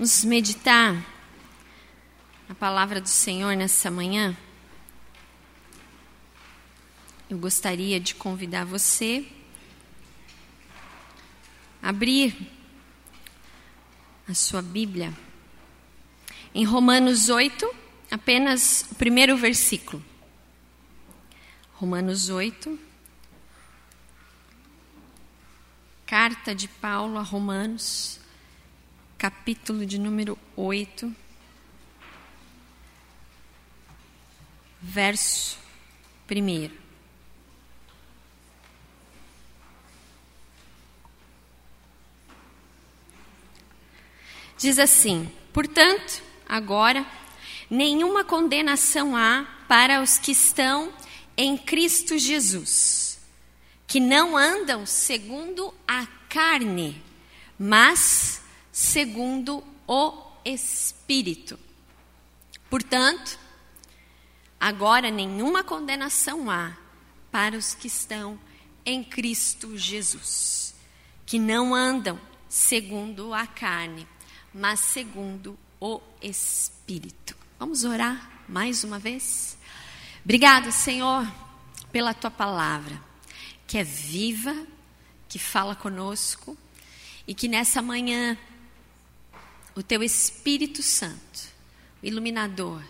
Vamos meditar a palavra do Senhor nessa manhã. Eu gostaria de convidar você a abrir a sua Bíblia em Romanos 8, apenas o primeiro versículo. Romanos 8. Carta de Paulo a Romanos, capítulo de número 8, verso 1. Diz assim: Portanto, agora, nenhuma condenação há para os que estão em Cristo Jesus, que não andam segundo a carne, mas segundo o Espírito. Portanto, agora nenhuma condenação há para os que estão em Cristo Jesus, que não andam segundo a carne, mas segundo o Espírito. Vamos orar mais uma vez? Obrigado, Senhor, pela tua palavra, que é viva, que fala conosco e que nessa manhã o teu Espírito Santo, iluminador,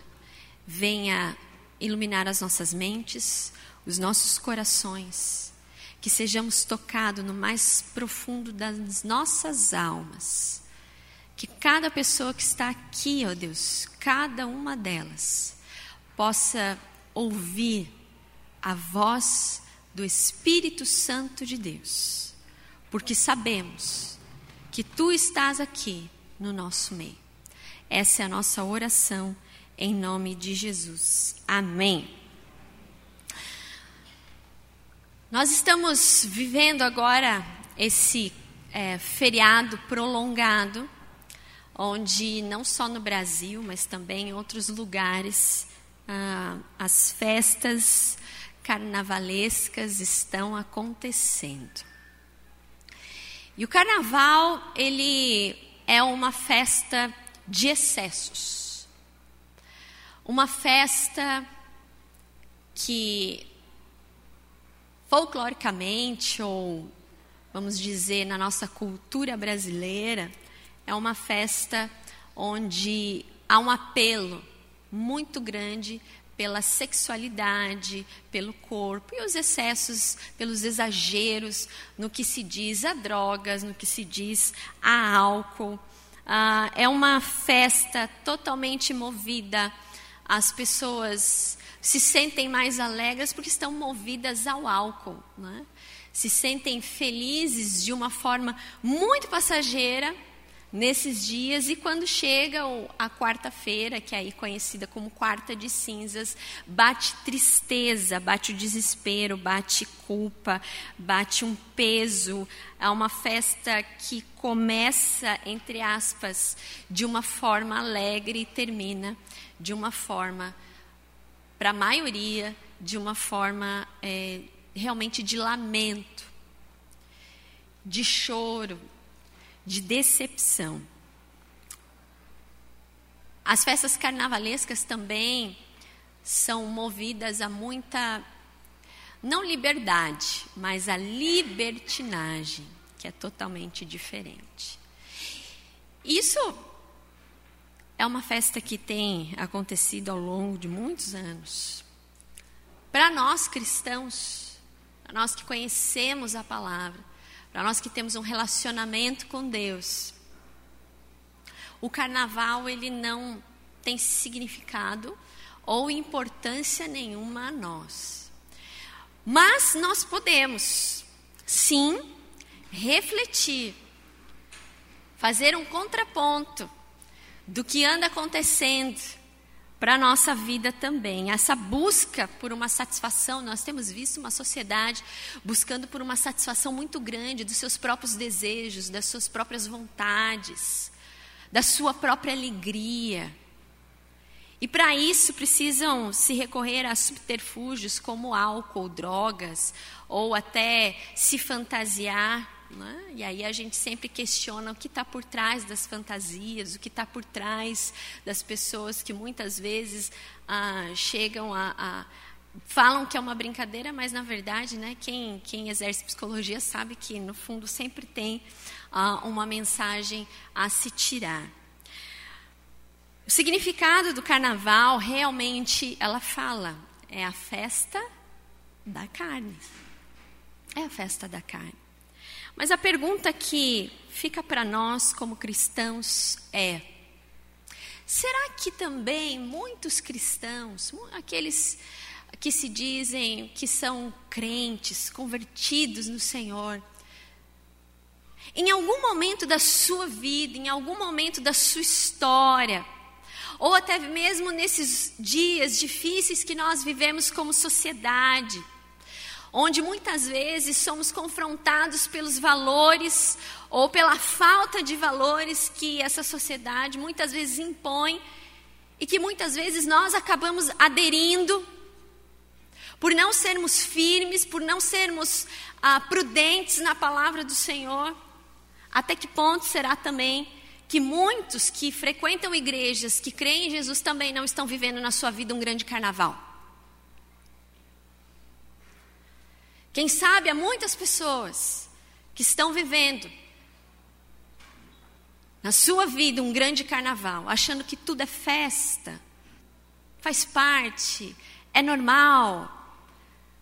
venha iluminar as nossas mentes, os nossos corações, que sejamos tocados no mais profundo das nossas almas. Que cada pessoa que está aqui, ó Deus, cada uma delas, possa ouvir a voz do Espírito Santo de Deus, porque sabemos que tu estás aqui no nosso meio. Essa é a nossa oração em nome de Jesus. Amém. Nós estamos vivendo agora esse é, feriado prolongado, onde não só no Brasil, mas também em outros lugares, ah, as festas carnavalescas estão acontecendo. E o carnaval, ele é uma festa de excessos. Uma festa que, folcloricamente, ou vamos dizer, na nossa cultura brasileira, é uma festa onde há um apelo muito grande pela sexualidade, pelo corpo e os excessos, pelos exageros no que se diz a drogas, no que se diz a álcool. Ah, é uma festa totalmente movida. As pessoas se sentem mais alegres porque estão movidas ao álcool. Né? Se sentem felizes de uma forma muito passageira nesses dias e quando chega a quarta-feira, que é aí conhecida como quarta de cinzas, bate tristeza, bate o desespero, bate culpa, bate um peso. É uma festa que começa, entre aspas, de uma forma alegre e termina de uma forma, para a maioria, de uma forma é, realmente de lamento, de choro, de decepção. As festas carnavalescas também são movidas a muita, não liberdade, mas a libertinagem, que é totalmente diferente. Isso é uma festa que tem acontecido ao longo de muitos anos. Para nós cristãos, nós que conhecemos a palavra, para nós que temos um relacionamento com Deus, o carnaval ele não tem significado ou importância nenhuma a nós. Mas nós podemos, sim, refletir, fazer um contraponto do que anda acontecendo para a nossa vida também. Essa busca por uma satisfação, nós temos visto uma sociedade buscando por uma satisfação muito grande dos seus próprios desejos, das suas próprias vontades, da sua própria alegria. E para isso precisam se recorrer a subterfúgios como álcool, drogas, ou até se fantasiar Né? E aí a gente sempre questiona o que está por trás das fantasias, o que está por trás das pessoas que muitas vezes ah, chegam a, a, falam que é uma brincadeira, mas na verdade, né, quem, quem exerce psicologia sabe que no fundo sempre tem ah, uma mensagem a se tirar. O significado do carnaval realmente ela fala é a festa da carne. É a festa da carne. Mas a pergunta que fica para nós como cristãos é: será que também muitos cristãos, aqueles que se dizem que são crentes, convertidos no Senhor, em algum momento da sua vida, em algum momento da sua história, ou até mesmo nesses dias difíceis que nós vivemos como sociedade, onde muitas vezes somos confrontados pelos valores ou pela falta de valores que essa sociedade muitas vezes impõe e que muitas vezes nós acabamos aderindo por não sermos firmes, por não sermos ah, prudentes na palavra do Senhor. Até que ponto será também que muitos que frequentam igrejas, que creem em Jesus, também não estão vivendo na sua vida um grande carnaval? Quem sabe há muitas pessoas que estão vivendo na sua vida um grande carnaval, achando que tudo é festa, faz parte, é normal,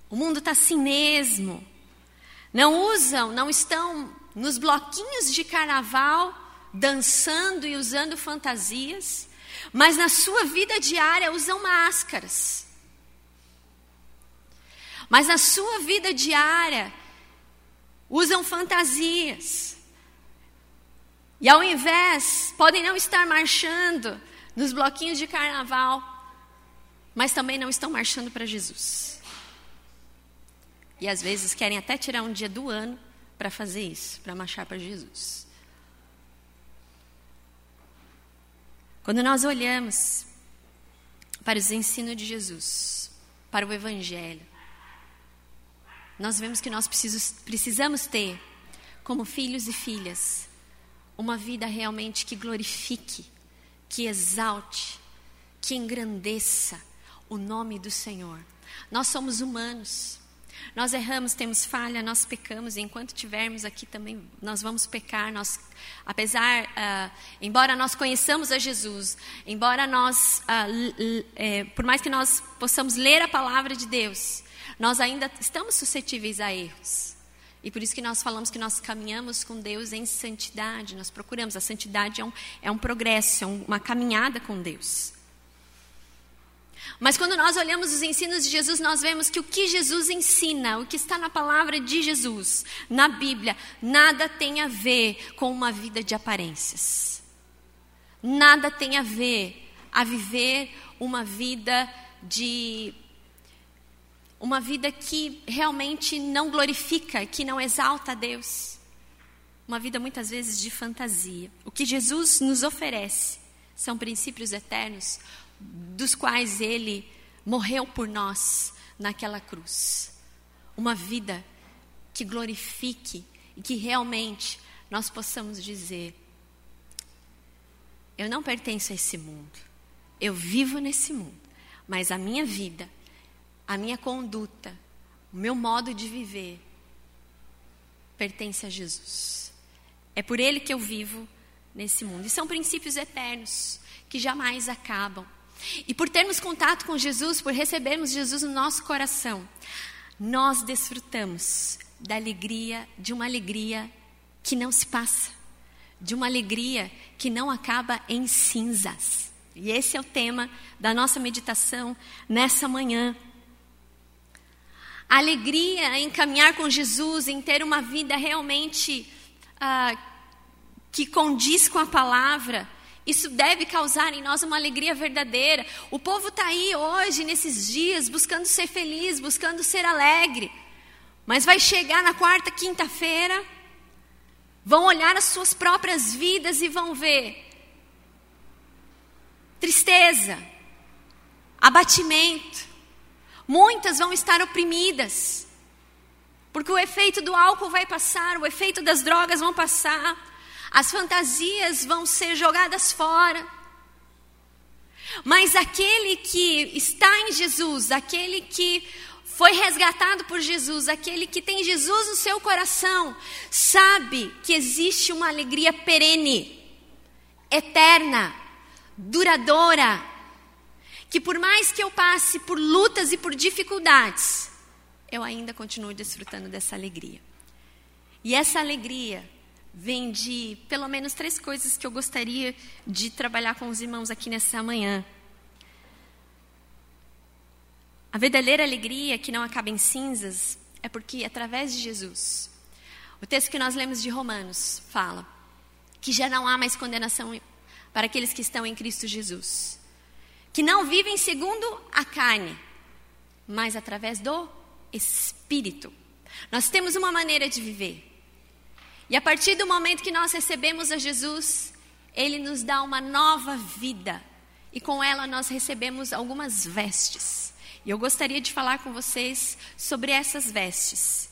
o mundo está assim mesmo. Não usam, não estão nos bloquinhos de carnaval dançando e usando fantasias, mas na sua vida diária usam máscaras mas na sua vida diária usam fantasias. E ao invés, podem não estar marchando nos bloquinhos de carnaval, mas também não estão marchando para Jesus. E às vezes querem até tirar um dia do ano para fazer isso, para marchar para Jesus. Quando nós olhamos para os ensinos de Jesus, para o Evangelho, nós vemos que nós precisamos ter, como filhos e filhas, uma vida realmente que glorifique, que exalte, que engrandeça o nome do Senhor. Nós somos humanos. Nós erramos, temos falha, nós pecamos, e enquanto tivermos aqui também, nós vamos pecar. Nós, apesar, uh, embora nós conheçamos a Jesus, embora nós, uh, é, por mais que nós possamos ler a palavra de Deus, nós ainda estamos suscetíveis a erros. E por isso que nós falamos que nós caminhamos com Deus em santidade, nós procuramos. A santidade é um, é um progresso, é uma caminhada com Deus. Mas quando nós olhamos os ensinos de Jesus, nós vemos que o que Jesus ensina, o que está na palavra de Jesus, na Bíblia, nada tem a ver com uma vida de aparências. Nada tem a ver a viver uma vida de uma vida que realmente não glorifica, que não exalta a Deus. Uma vida muitas vezes de fantasia. O que Jesus nos oferece são princípios eternos, dos quais ele morreu por nós naquela cruz. Uma vida que glorifique e que realmente nós possamos dizer: eu não pertenço a esse mundo, eu vivo nesse mundo, mas a minha vida a minha conduta, o meu modo de viver pertence a Jesus. É por Ele que eu vivo nesse mundo. E são princípios eternos que jamais acabam. E por termos contato com Jesus, por recebermos Jesus no nosso coração, nós desfrutamos da alegria, de uma alegria que não se passa, de uma alegria que não acaba em cinzas. E esse é o tema da nossa meditação nessa manhã a alegria em caminhar com Jesus, em ter uma vida realmente ah, que condiz com a palavra, isso deve causar em nós uma alegria verdadeira. O povo está aí hoje, nesses dias, buscando ser feliz, buscando ser alegre. Mas vai chegar na quarta, quinta-feira, vão olhar as suas próprias vidas e vão ver tristeza, abatimento, Muitas vão estar oprimidas. Porque o efeito do álcool vai passar, o efeito das drogas vão passar, as fantasias vão ser jogadas fora. Mas aquele que está em Jesus, aquele que foi resgatado por Jesus, aquele que tem Jesus no seu coração, sabe que existe uma alegria perene, eterna, duradoura, que por mais que eu passe por lutas e por dificuldades, eu ainda continuo desfrutando dessa alegria. E essa alegria vem de pelo menos três coisas que eu gostaria de trabalhar com os irmãos aqui nessa manhã. A verdadeira alegria que não acaba em cinzas é porque através de Jesus. O texto que nós lemos de Romanos fala que já não há mais condenação para aqueles que estão em Cristo Jesus, que não vivem segundo a carne, mas através do Espírito. Nós temos uma maneira de viver. E a partir do momento que nós recebemos a Jesus, Ele nos dá uma nova vida. E com ela nós recebemos algumas vestes. E eu gostaria de falar com vocês sobre essas vestes.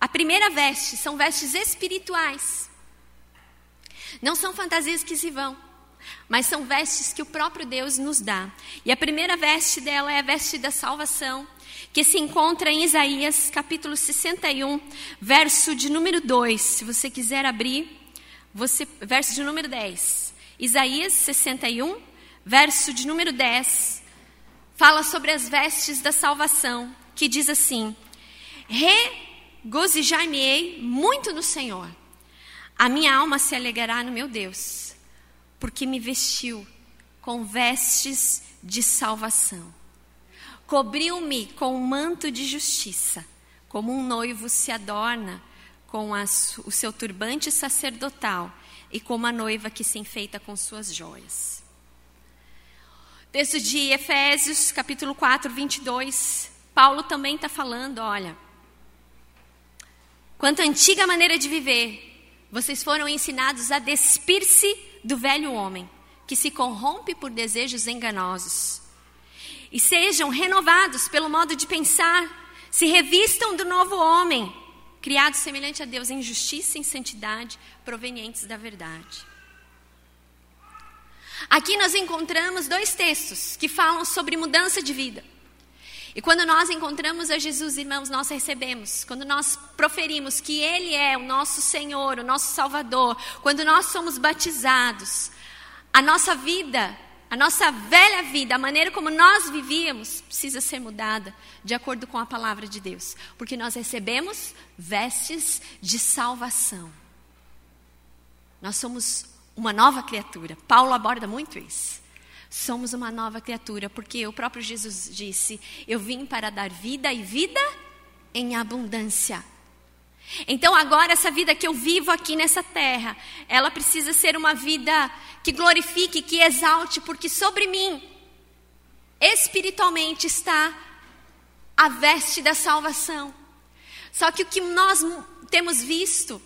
A primeira veste são vestes espirituais. Não são fantasias que se vão, mas são vestes que o próprio Deus nos dá. E a primeira veste dela é a veste da salvação, que se encontra em Isaías capítulo 61, verso de número 2. Se você quiser abrir, você, verso de número 10. Isaías 61, verso de número 10, fala sobre as vestes da salvação, que diz assim: Regozijai-me-ei muito no Senhor, a minha alma se alegrará no meu Deus, porque me vestiu com vestes de salvação cobriu-me com um manto de justiça, como um noivo se adorna com o seu turbante sacerdotal e como a noiva que se enfeita com suas joias. Texto de Efésios, capítulo 4, 22. Paulo também está falando: olha, quanto à antiga maneira de viver, vocês foram ensinados a despir-se do velho homem, que se corrompe por desejos enganosos e sejam renovados pelo modo de pensar, se revistam do novo homem, criado semelhante a Deus em justiça e em santidade, provenientes da verdade. Aqui nós encontramos dois textos que falam sobre mudança de vida. E quando nós encontramos a Jesus, irmãos, nós recebemos. Quando nós proferimos que Ele é o nosso Senhor, o nosso Salvador, quando nós somos batizados, a nossa vida a nossa velha vida, a maneira como nós vivíamos, precisa ser mudada de acordo com a palavra de Deus, porque nós recebemos vestes de salvação. Nós somos uma nova criatura. Paulo aborda muito isso. Somos uma nova criatura, porque o próprio Jesus disse: Eu vim para dar vida e vida em abundância. Então, agora, essa vida que eu vivo aqui nessa terra, ela precisa ser uma vida que glorifique, que exalte, porque sobre mim, espiritualmente, está a veste da salvação. Só que o que nós temos visto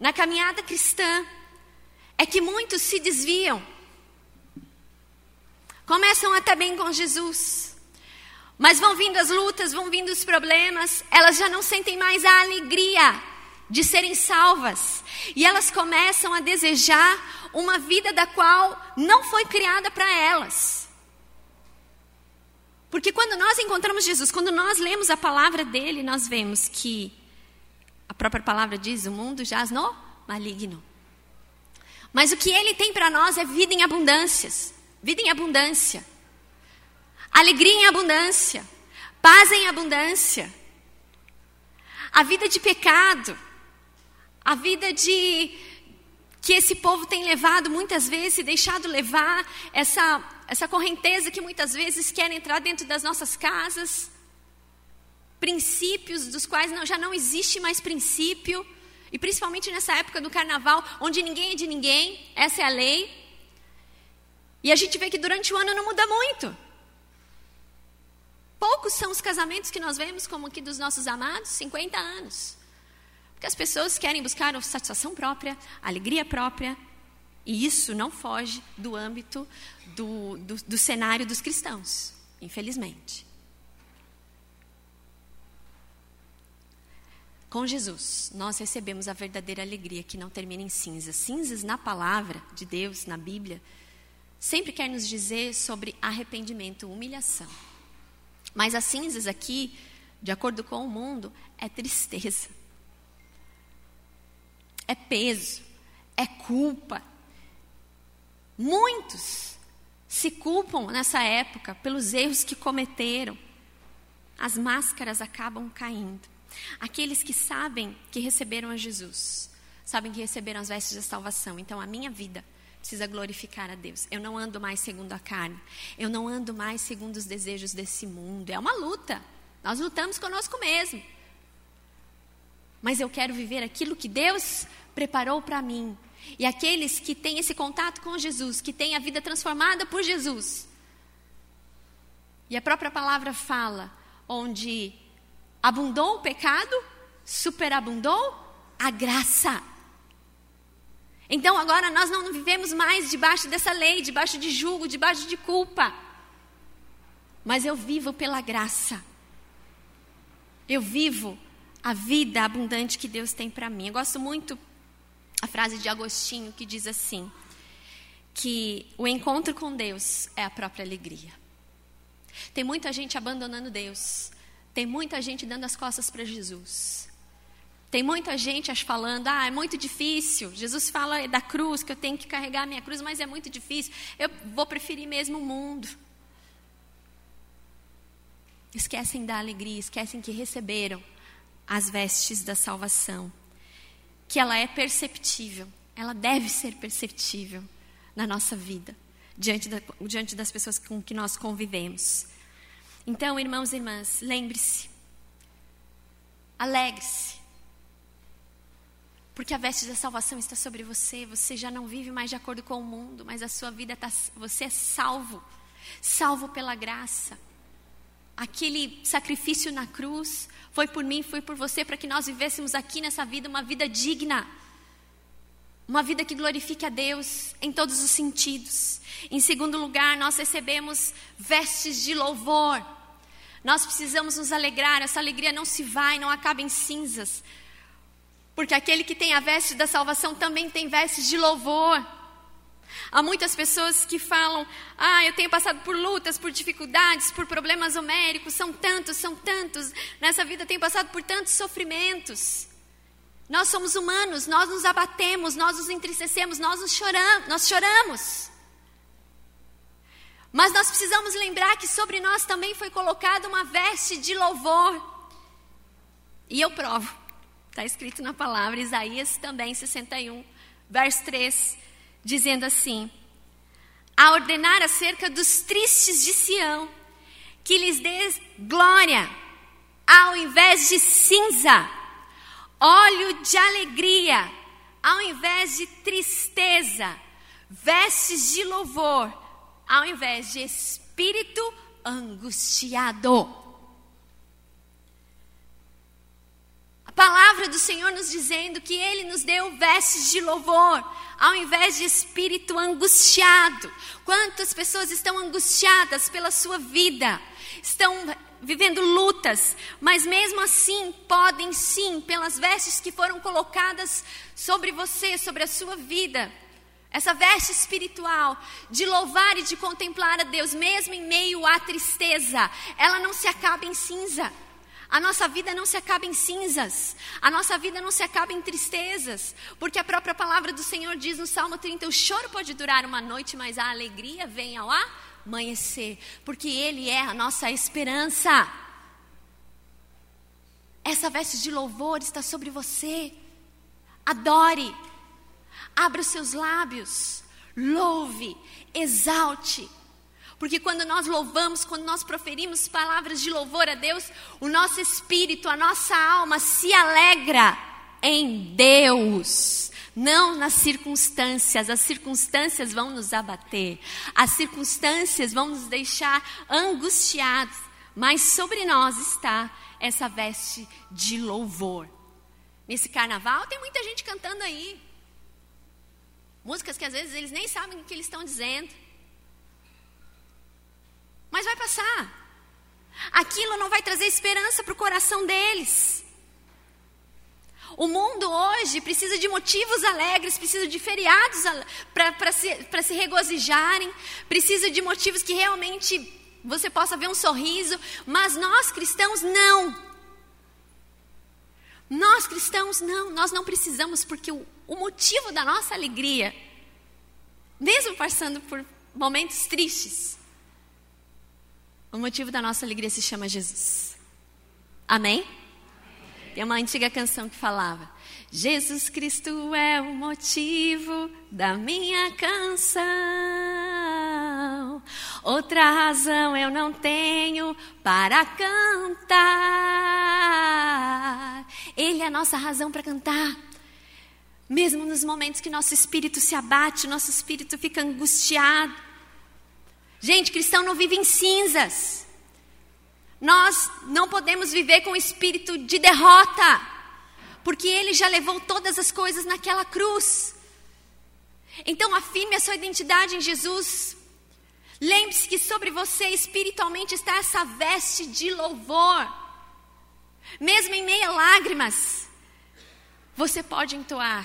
na caminhada cristã é que muitos se desviam. Começam até bem com Jesus, mas vão vindo as lutas, vão vindo os problemas, elas já não sentem mais a alegria de serem salvas. E elas começam a desejar uma vida da qual não foi criada para elas. Porque quando nós encontramos Jesus, quando nós lemos a palavra dele, nós vemos que a própria palavra diz: o mundo jaz no maligno. Mas o que ele tem para nós é vida em abundâncias, vida em abundância. Alegria em abundância, paz em abundância. A vida de pecado, a vida de que esse povo tem levado muitas vezes e deixado levar essa essa correnteza que muitas vezes quer entrar dentro das nossas casas, princípios dos quais não, já não existe mais princípio, e principalmente nessa época do carnaval, onde ninguém é de ninguém, essa é a lei. E a gente vê que durante o ano não muda muito. Poucos são os casamentos que nós vemos, como aqui dos nossos amados, 50 anos. Porque as pessoas querem buscar satisfação própria, alegria própria, e isso não foge do âmbito do, do, do cenário dos cristãos, infelizmente. Com Jesus, nós recebemos a verdadeira alegria que não termina em cinzas. Cinzas na palavra de Deus, na Bíblia, sempre quer nos dizer sobre arrependimento, humilhação. Mas as cinzas aqui, de acordo com o mundo, é tristeza, é peso, é culpa. Muitos se culpam nessa época pelos erros que cometeram. As máscaras acabam caindo. Aqueles que sabem que receberam a Jesus, sabem que receberam as vestes da salvação. Então a minha vida precisa glorificar a Deus. Eu não ando mais segundo a carne. Eu não ando mais segundo os desejos desse mundo. É uma luta. Nós lutamos conosco mesmo. Mas eu quero viver aquilo que Deus preparou para mim. E aqueles que têm esse contato com Jesus, que têm a vida transformada por Jesus. E a própria palavra fala, onde abundou o pecado, superabundou a graça. Então agora nós não vivemos mais debaixo dessa lei, debaixo de julgo, debaixo de culpa. Mas eu vivo pela graça. Eu vivo a vida abundante que Deus tem para mim. Eu gosto muito a frase de Agostinho que diz assim: que o encontro com Deus é a própria alegria. Tem muita gente abandonando Deus. Tem muita gente dando as costas para Jesus. Tem muita gente falando, ah, é muito difícil. Jesus fala da cruz, que eu tenho que carregar a minha cruz, mas é muito difícil. Eu vou preferir mesmo o mundo. Esquecem da alegria, esquecem que receberam as vestes da salvação. Que ela é perceptível, ela deve ser perceptível na nossa vida, diante, da, diante das pessoas com que nós convivemos. Então, irmãos e irmãs, lembre-se, alegre-se, porque a veste da salvação está sobre você. Você já não vive mais de acordo com o mundo, mas a sua vida está. Você é salvo. Salvo pela graça. Aquele sacrifício na cruz foi por mim, foi por você, para que nós vivêssemos aqui nessa vida uma vida digna. Uma vida que glorifique a Deus em todos os sentidos. Em segundo lugar, nós recebemos vestes de louvor. Nós precisamos nos alegrar, essa alegria não se vai, não acaba em cinzas. Porque aquele que tem a veste da salvação também tem vestes de louvor. Há muitas pessoas que falam: Ah, eu tenho passado por lutas, por dificuldades, por problemas homéricos, são tantos, são tantos. Nessa vida tenho passado por tantos sofrimentos. Nós somos humanos, nós nos abatemos, nós nos entristecemos, nós nos choramos, nós choramos. Mas nós precisamos lembrar que sobre nós também foi colocada uma veste de louvor. E eu provo. Está escrito na palavra, Isaías também, 61, verso 3, dizendo assim: A ordenar acerca dos tristes de Sião, que lhes dê glória, ao invés de cinza, óleo de alegria, ao invés de tristeza, vestes de louvor, ao invés de espírito angustiado. Palavra do Senhor nos dizendo que Ele nos deu vestes de louvor, ao invés de espírito angustiado. Quantas pessoas estão angustiadas pela sua vida, estão vivendo lutas, mas mesmo assim podem sim, pelas vestes que foram colocadas sobre você, sobre a sua vida, essa veste espiritual de louvar e de contemplar a Deus, mesmo em meio à tristeza, ela não se acaba em cinza. A nossa vida não se acaba em cinzas, a nossa vida não se acaba em tristezas, porque a própria palavra do Senhor diz no Salmo 30: o choro pode durar uma noite, mas a alegria vem ao amanhecer, porque Ele é a nossa esperança. Essa veste de louvor está sobre você. Adore, abra os seus lábios, louve, exalte, porque quando nós louvamos, quando nós proferimos palavras de louvor a Deus, o nosso espírito, a nossa alma se alegra em Deus, não nas circunstâncias. As circunstâncias vão nos abater, as circunstâncias vão nos deixar angustiados, mas sobre nós está essa veste de louvor. Nesse carnaval tem muita gente cantando aí. Músicas que às vezes eles nem sabem o que eles estão dizendo. Mas vai passar. Aquilo não vai trazer esperança para o coração deles. O mundo hoje precisa de motivos alegres, precisa de feriados para se, se regozijarem, precisa de motivos que realmente você possa ver um sorriso, mas nós cristãos não. Nós cristãos não, nós não precisamos, porque o, o motivo da nossa alegria, mesmo passando por momentos tristes, o motivo da nossa alegria se chama Jesus. Amém? Tem uma antiga canção que falava: Jesus Cristo é o motivo da minha canção. Outra razão eu não tenho para cantar. Ele é a nossa razão para cantar. Mesmo nos momentos que nosso espírito se abate, nosso espírito fica angustiado. Gente, cristão não vive em cinzas. Nós não podemos viver com espírito de derrota, porque Ele já levou todas as coisas naquela cruz. Então, afirme a sua identidade em Jesus. Lembre-se que sobre você espiritualmente está essa veste de louvor. Mesmo em meio a lágrimas, você pode entoar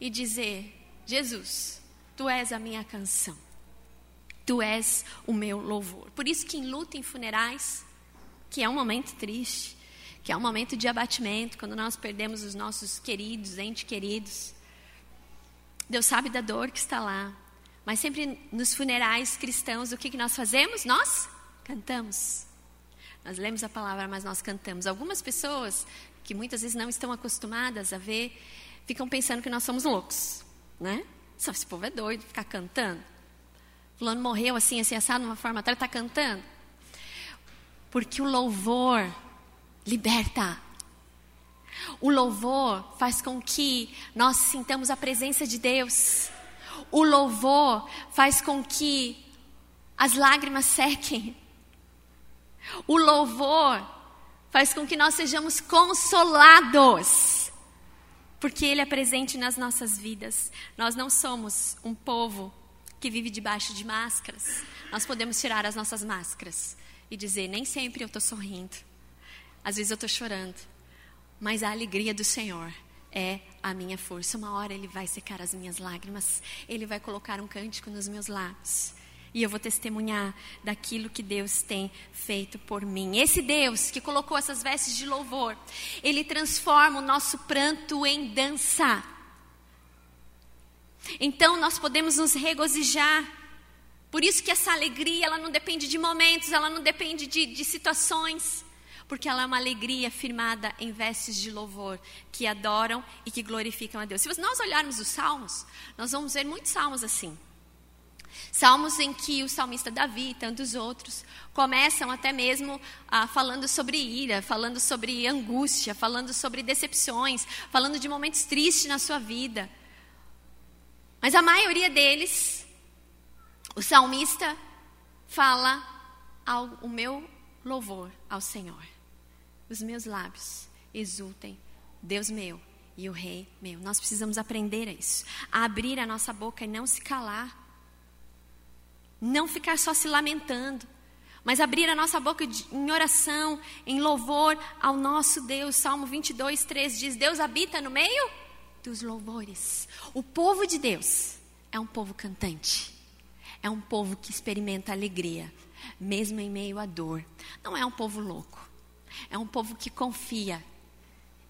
e dizer: Jesus, tu és a minha canção. Tu és o meu louvor. Por isso que em luta, em funerais, que é um momento triste, que é um momento de abatimento, quando nós perdemos os nossos queridos, entes queridos. Deus sabe da dor que está lá. Mas sempre nos funerais cristãos, o que, que nós fazemos? Nós cantamos. Nós lemos a palavra, mas nós cantamos. Algumas pessoas que muitas vezes não estão acostumadas a ver, ficam pensando que nós somos loucos, né? Só esse povo é doido, ficar cantando. Fulano morreu assim, assim, assado, de uma forma tal, está cantando. Porque o louvor liberta. O louvor faz com que nós sintamos a presença de Deus. O louvor faz com que as lágrimas sequem. O louvor faz com que nós sejamos consolados. Porque Ele é presente nas nossas vidas. Nós não somos um povo que vive debaixo de máscaras. Nós podemos tirar as nossas máscaras e dizer: nem sempre eu estou sorrindo, às vezes eu estou chorando, mas a alegria do Senhor é a minha força. Uma hora Ele vai secar as minhas lágrimas, Ele vai colocar um cântico nos meus lábios. E eu vou testemunhar daquilo que Deus tem feito por mim. Esse Deus que colocou essas vestes de louvor, Ele transforma o nosso pranto em dança. Então nós podemos nos regozijar por isso que essa alegria, ela não depende de momentos, ela não depende de, de situações, porque ela é uma alegria firmada em vestes de louvor, que adoram e que glorificam a Deus. Se nós olharmos os salmos, nós vamos ver muitos salmos assim. Salmos em que o salmista Davi e tantos outros começam até mesmo ah, falando sobre ira, falando sobre angústia, falando sobre decepções, falando de momentos tristes na sua vida. Mas a maioria deles o salmista fala ao, o meu louvor ao Senhor. Os meus lábios exultem, Deus meu e o Rei meu. Nós precisamos aprender a isso, a abrir a nossa boca e não se calar. Não ficar só se lamentando, mas abrir a nossa boca em oração, em louvor ao nosso Deus. Salmo 22, 3 diz: Deus habita no meio dos louvores. O povo de Deus é um povo cantante é um povo que experimenta alegria, mesmo em meio à dor. Não é um povo louco. É um povo que confia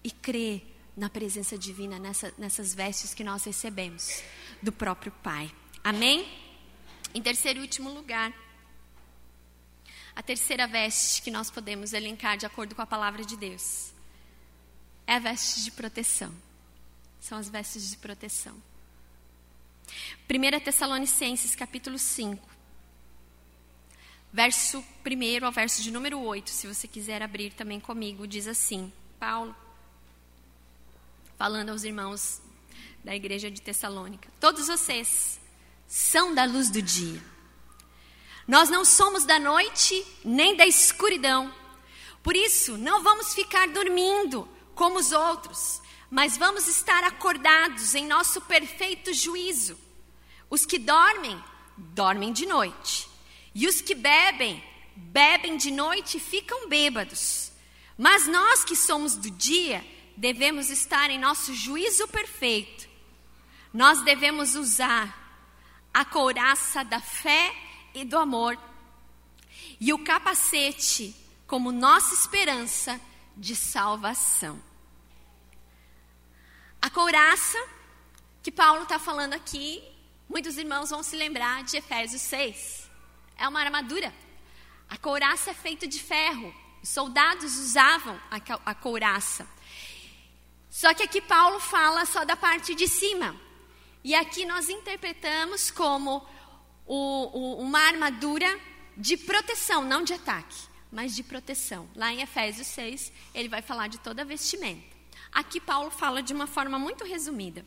e crê na presença divina, nessa, nessas vestes que nós recebemos do próprio Pai. Amém? Em terceiro e último lugar, a terceira veste que nós podemos elencar de acordo com a palavra de Deus é a veste de proteção. São as vestes de proteção. 1 Tessalonicenses capítulo 5, verso 1 ao verso de número 8, se você quiser abrir também comigo, diz assim: Paulo, falando aos irmãos da igreja de Tessalônica: Todos vocês são da luz do dia. Nós não somos da noite nem da escuridão. Por isso, não vamos ficar dormindo como os outros, mas vamos estar acordados em nosso perfeito juízo. Os que dormem, dormem de noite. E os que bebem, bebem de noite e ficam bêbados. Mas nós que somos do dia, devemos estar em nosso juízo perfeito, nós devemos usar a couraça da fé e do amor e o capacete como nossa esperança de salvação. A couraça que Paulo está falando aqui, muitos irmãos vão se lembrar de Efésios 6. É uma armadura. A couraça é feita de ferro. Os soldados usavam a, couraça. Só que aqui Paulo fala só da parte de cima. E aqui nós interpretamos como o, o, uma armadura de proteção, não de ataque, mas de proteção. Lá em Efésios 6, ele vai falar de toda a vestimenta. Aqui Paulo fala de uma forma muito resumida.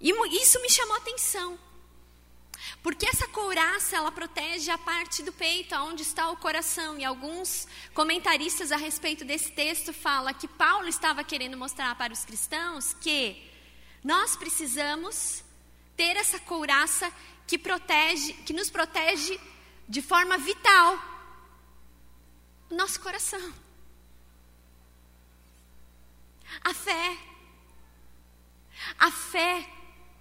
E isso me chamou a atenção. Porque essa couraça, ela protege a parte do peito, onde está o coração. E alguns comentaristas a respeito desse texto falam que Paulo estava querendo mostrar para os cristãos que nós precisamos ter essa couraça que protege, que nos protege de forma vital o nosso coração. A fé. A fé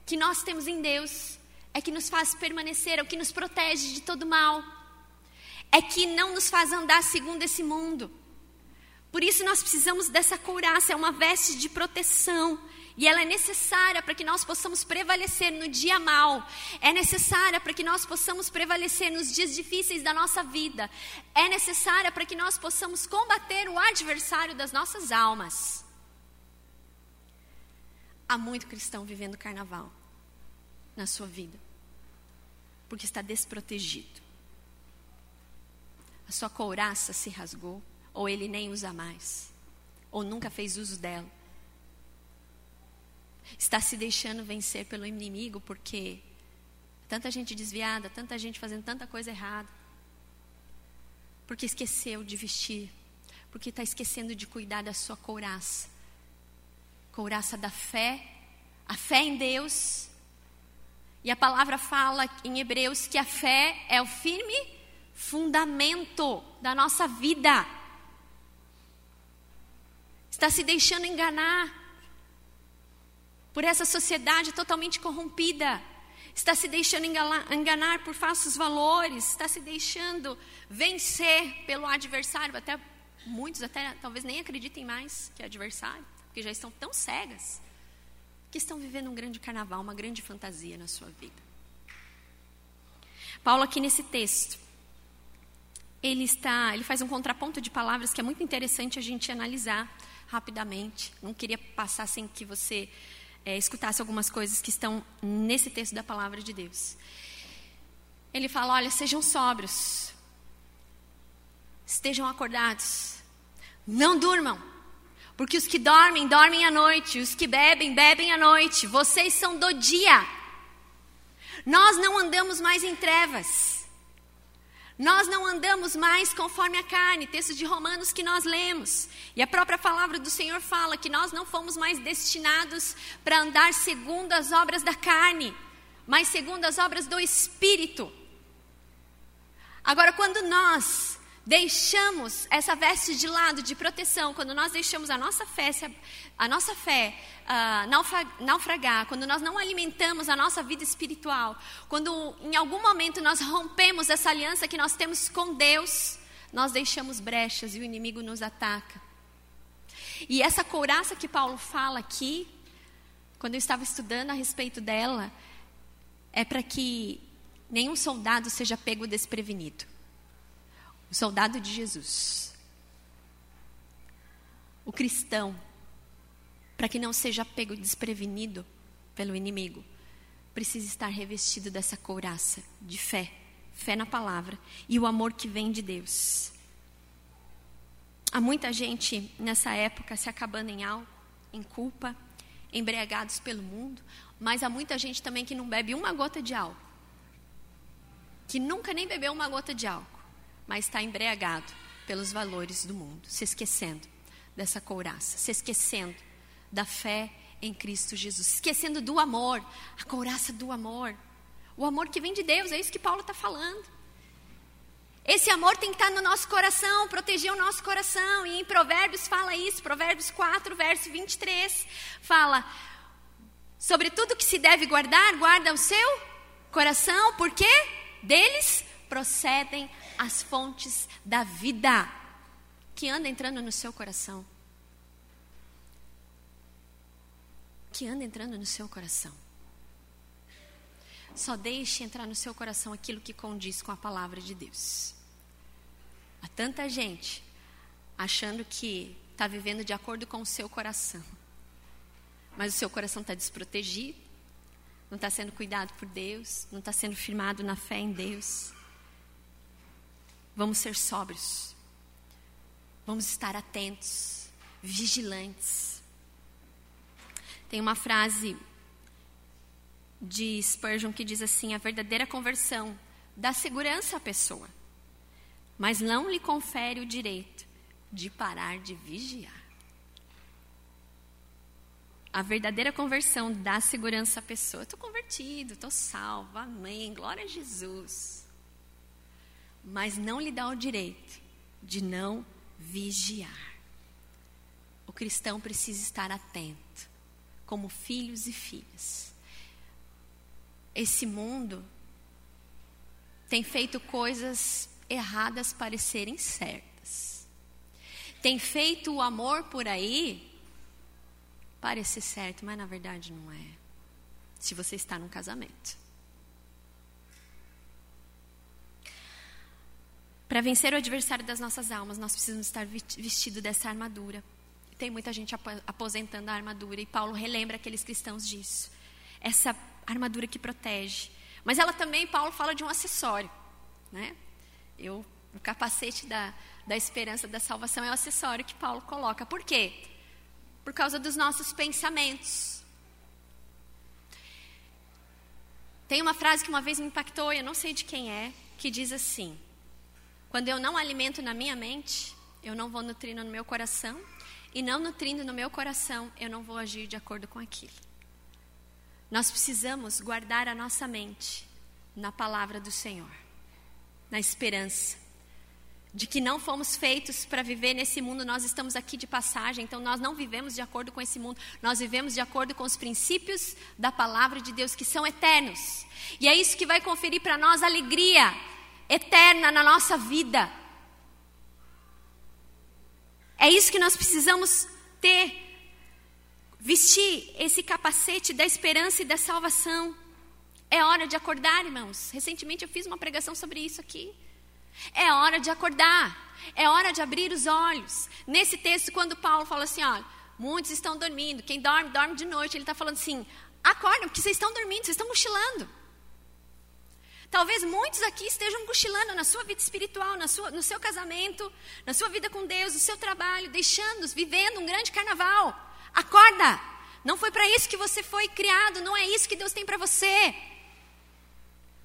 que nós temos em Deus é que nos faz permanecer, é o que nos protege de todo mal. É que não nos faz andar segundo esse mundo. Por isso nós precisamos dessa couraça, é uma veste de proteção. E ela é necessária para que nós possamos prevalecer no dia mal. É necessária para que nós possamos prevalecer nos dias difíceis da nossa vida. É necessária para que nós possamos combater o adversário das nossas almas. Há muito cristão vivendo carnaval na sua vida, porque está desprotegido. A sua couraça se rasgou, ou ele nem usa mais, ou nunca fez uso dela. Está se deixando vencer pelo inimigo porque tanta gente desviada, tanta gente fazendo tanta coisa errada, porque esqueceu de vestir, porque está esquecendo de cuidar da sua couraça couraça da fé, a fé em Deus. E a palavra fala em Hebreus que a fé é o firme fundamento da nossa vida. Está se deixando enganar por essa sociedade totalmente corrompida. Está se deixando enganar por falsos valores, está se deixando vencer pelo adversário, até muitos até talvez nem acreditem mais que é adversário porque já estão tão cegas que estão vivendo um grande carnaval, uma grande fantasia na sua vida. Paulo aqui nesse texto, ele está, ele faz um contraponto de palavras que é muito interessante a gente analisar rapidamente. Não queria passar sem que você é, escutasse algumas coisas que estão nesse texto da palavra de Deus. Ele fala: olha, sejam sóbrios, estejam acordados, não durmam. Porque os que dormem, dormem à noite, os que bebem, bebem à noite. Vocês são do dia. Nós não andamos mais em trevas. Nós não andamos mais conforme a carne, texto de Romanos que nós lemos. E a própria palavra do Senhor fala que nós não fomos mais destinados para andar segundo as obras da carne, mas segundo as obras do Espírito. Agora, quando nós deixamos essa veste de lado de proteção, quando nós deixamos a nossa fé, a nossa fé uh, naufragar, quando nós não alimentamos a nossa vida espiritual, quando em algum momento nós rompemos essa aliança que nós temos com Deus, nós deixamos brechas e o inimigo nos ataca. E essa couraça que Paulo fala aqui, quando eu estava estudando a respeito dela, é para que nenhum soldado seja pego desprevenido o soldado de Jesus, o cristão, para que não seja pego desprevenido pelo inimigo, precisa estar revestido dessa couraça de fé, fé na palavra e o amor que vem de Deus. Há muita gente nessa época se acabando em álcool, em culpa, embriagados pelo mundo, mas há muita gente também que não bebe uma gota de álcool, que nunca nem bebeu uma gota de álcool mas está embriagado pelos valores do mundo, se esquecendo dessa couraça, se esquecendo da fé em Cristo Jesus, esquecendo do amor, a couraça do amor, o amor que vem de Deus, é isso que Paulo está falando. Esse amor tem que estar no nosso coração, proteger o nosso coração. E em Provérbios fala isso, Provérbios 4, verso 23, fala: sobre tudo que se deve guardar, guarda o seu coração, porque deles procedem as fontes da vida que anda entrando no seu coração. Que anda entrando no seu coração. Só deixe entrar no seu coração aquilo que condiz com a palavra de Deus. Há tanta gente achando que está vivendo de acordo com o seu coração. Mas o seu coração está desprotegido, não está sendo cuidado por Deus, não está sendo firmado na fé em Deus. Vamos ser sóbrios, vamos estar atentos, vigilantes. Tem uma frase de Spurgeon que diz assim: a verdadeira conversão dá segurança à pessoa mas não lhe confere o direito de parar de vigiar. A verdadeira conversão dá segurança à pessoa. Estou convertido, estou salvo, amém, glória a Jesus. Mas não lhe dá o direito de não vigiar. O cristão precisa estar atento, como filhos e filhas. Esse mundo tem feito coisas erradas parecerem certas. Tem feito o amor por aí parecer certo, mas na verdade não é. Se você está num casamento. Para vencer o adversário das nossas almas, nós precisamos estar vestido dessa armadura. Tem muita gente aposentando a armadura e Paulo relembra aqueles cristãos disso. Essa armadura que protege. Mas ela também, Paulo fala de um acessório, né? Eu, o capacete da, da esperança da salvação é o acessório que Paulo coloca. Por quê? Por causa dos nossos pensamentos. Tem uma frase que uma vez me impactou, eu não sei de quem é, que diz assim: Quando eu não alimento na minha mente, eu não vou nutrindo no meu coração, e não nutrindo no meu coração, eu não vou agir de acordo com aquilo. Nós precisamos guardar a nossa mente na palavra do Senhor na esperança de que não fomos feitos para viver nesse mundo, nós estamos aqui de passagem, então nós não vivemos de acordo com esse mundo, nós vivemos de acordo com os princípios da palavra de Deus que são eternos. E é isso que vai conferir para nós alegria eterna na nossa vida. É isso que nós precisamos ter, vestir esse capacete da esperança e da salvação. É hora de acordar, irmãos. Recentemente eu fiz uma pregação sobre isso aqui. É hora de acordar. É hora de abrir os olhos. Nesse texto, quando Paulo fala assim, olha, muitos estão dormindo. Quem dorme, dorme de noite. Ele está falando assim, acordem, porque vocês estão dormindo, vocês estão cochilando. Talvez muitos aqui estejam cochilando na sua vida espiritual, na sua, no seu casamento, na sua vida com Deus, no seu trabalho, deixando, vivendo um grande carnaval. Acorda! Não foi para isso que você foi criado, não é isso que Deus tem para você.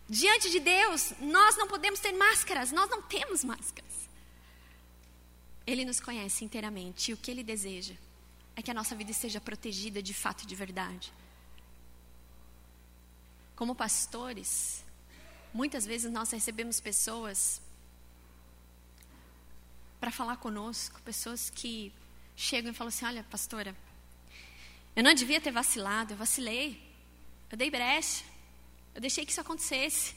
Diante de Deus, nós não podemos ter máscaras, nós não temos máscaras. Ele nos conhece inteiramente e o que ele deseja é que a nossa vida esteja protegida de fato e de verdade. Como pastores, muitas vezes nós recebemos pessoas para falar conosco, pessoas que chegam e falam assim: Olha, pastora, eu não devia ter vacilado, eu vacilei, eu dei brecha. Eu deixei que isso acontecesse.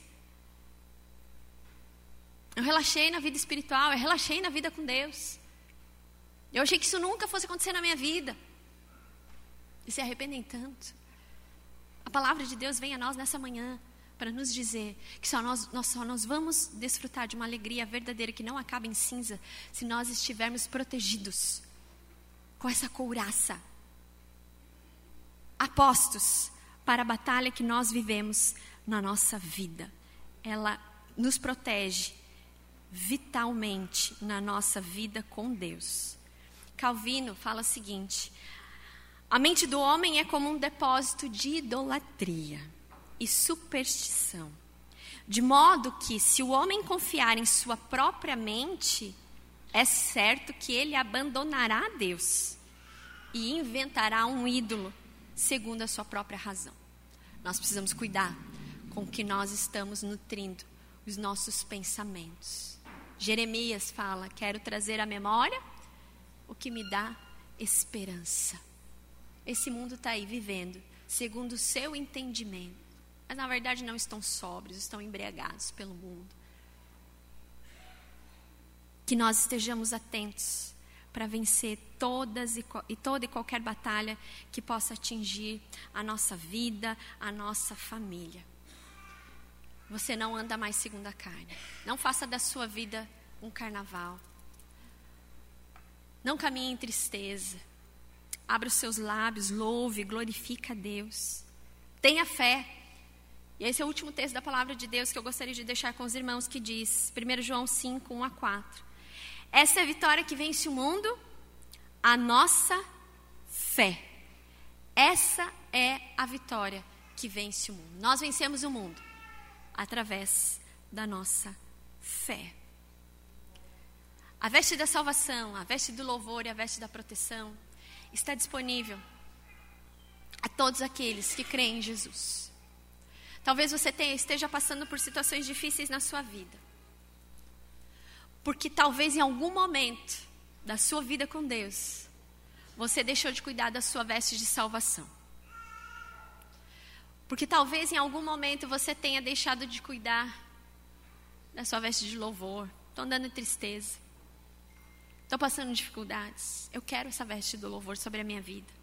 Eu relaxei na vida espiritual, eu relaxei na vida com Deus. Eu achei que isso nunca fosse acontecer na minha vida. E se arrependem tanto. A palavra de Deus vem a nós nessa manhã para nos dizer que só nós, nós só nós vamos desfrutar de uma alegria verdadeira que não acaba em cinza se nós estivermos protegidos com essa couraça. Apostos para a batalha que nós vivemos na nossa vida. Ela nos protege vitalmente na nossa vida com Deus. Calvino fala o seguinte: a mente do homem é como um depósito de idolatria e superstição. De modo que, se o homem confiar em sua própria mente, é certo que ele abandonará Deus e inventará um ídolo segundo a sua própria razão. Nós precisamos cuidar com que nós estamos nutrindo os nossos pensamentos. Jeremias fala: Quero trazer à memória o que me dá esperança. Esse mundo está aí vivendo segundo o seu entendimento, mas na verdade não estão sóbrios, estão embriagados pelo mundo. Que nós estejamos atentos para vencer todas e, e toda e qualquer batalha que possa atingir a nossa vida, a nossa família. Você não anda mais segundo a carne. Não faça da sua vida um carnaval. Não caminhe em tristeza. Abra os seus lábios, louve, glorifica a Deus. Tenha fé. E esse é o último texto da palavra de Deus que eu gostaria de deixar com os irmãos, que diz, 1 João 5, 1 a 4. Essa é a vitória que vence o mundo, a nossa fé. Essa é a vitória que vence o mundo. Nós vencemos o mundo através da nossa fé. A veste da salvação, a veste do louvor e a veste da proteção está disponível a todos aqueles que creem em Jesus. Talvez você tenha, esteja passando por situações difíceis na sua vida. Porque talvez em algum momento da sua vida com Deus, você deixou de cuidar da sua veste de salvação. Porque talvez em algum momento você tenha deixado de cuidar da sua veste de louvor. Estou andando em tristeza. Estou passando dificuldades. Eu quero essa veste do louvor sobre a minha vida.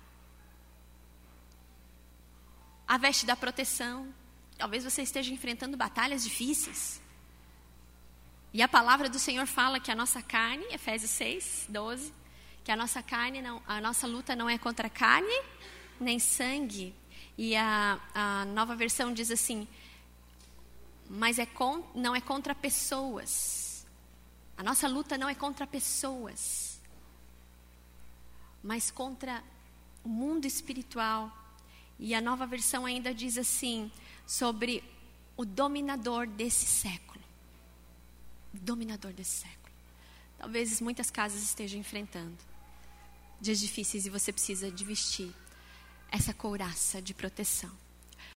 A veste da proteção. Talvez você esteja enfrentando batalhas difíceis. E a palavra do Senhor fala que a nossa carne, Efésios 6, 12, que a nossa carne, não, a nossa luta não é contra carne nem sangue. E a, a nova versão diz assim, mas é não é contra pessoas a nossa luta não é contra pessoas, mas contra o mundo espiritual. E a nova versão ainda diz assim: sobre o dominador desse século. O dominador desse século. Talvez muitas casas estejam enfrentando dias difíceis e você precisa de vestir essa couraça de proteção.